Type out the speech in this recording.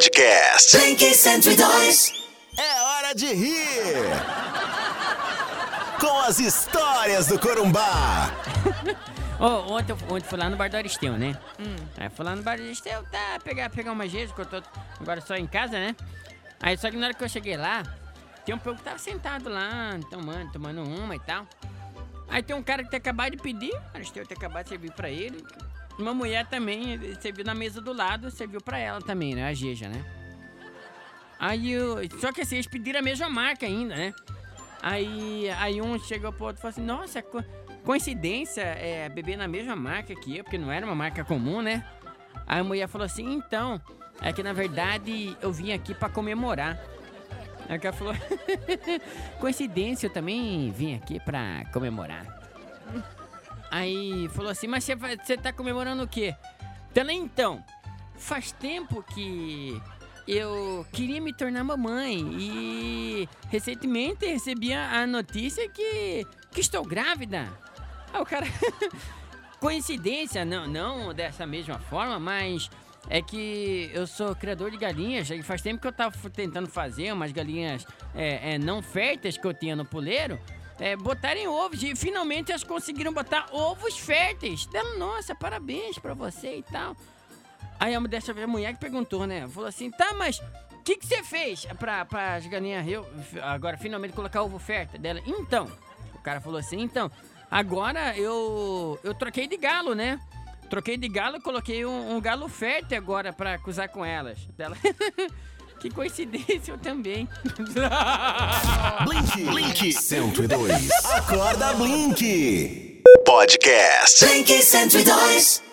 Podcast. Blink 102. É hora de rir! Com as histórias do Corumbá! Ô, ontem, eu- ontem fui lá no bar do Aristeu, né? Aí fui lá no bar do Aristeu, tá, pegar, pegar uma jeito, que eu tô agora só em casa, né? Aí só que na hora que eu cheguei lá, tem um povo que tava sentado lá, tomando, tomando uma e tal. Aí tem um cara que tem acabado de pedir, o Aristeu tem acabado de servir pra ele. Uma mulher também, serviu na mesa do lado, serviu pra ela também, né? A Geja, né? Aí eu. Só que assim, eles pediram a mesma marca ainda, né? Aí, aí um chegou pro outro e falou assim, nossa, co- coincidência é beber na mesma marca que eu, porque não era uma marca comum, né? Aí a mulher falou assim, então, é que na verdade eu vim aqui pra comemorar. Aí cara falou, coincidência, eu também vim aqui pra comemorar. Aí falou assim, mas você tá comemorando o quê? Ela, então, faz tempo que eu queria me tornar mamãe e recentemente recebi a, notícia que, que estou grávida. Aí o cara. Coincidência, não, não dessa mesma forma, mas é que eu sou criador de galinhas e faz tempo que eu tava tentando fazer umas galinhas é, é, não férteis que eu tinha no puleiro. É, botarem ovos e finalmente elas conseguiram botar ovos férteis. Dela, nossa, parabéns pra você e tal. Aí a vez a mulher que perguntou, né? Falou assim, tá, mas o que que você fez pra, pra as galinhas eu, agora finalmente colocar ovo fértil dela? Então, o cara falou assim, então, agora eu, eu troquei de galo, né? Troquei de galo e coloquei um, um galo fértil agora pra cruzar com elas. Dela, que coincidência, eu também. Blink! Blink 102. Acorda, Blink! Podcast. Blink 102.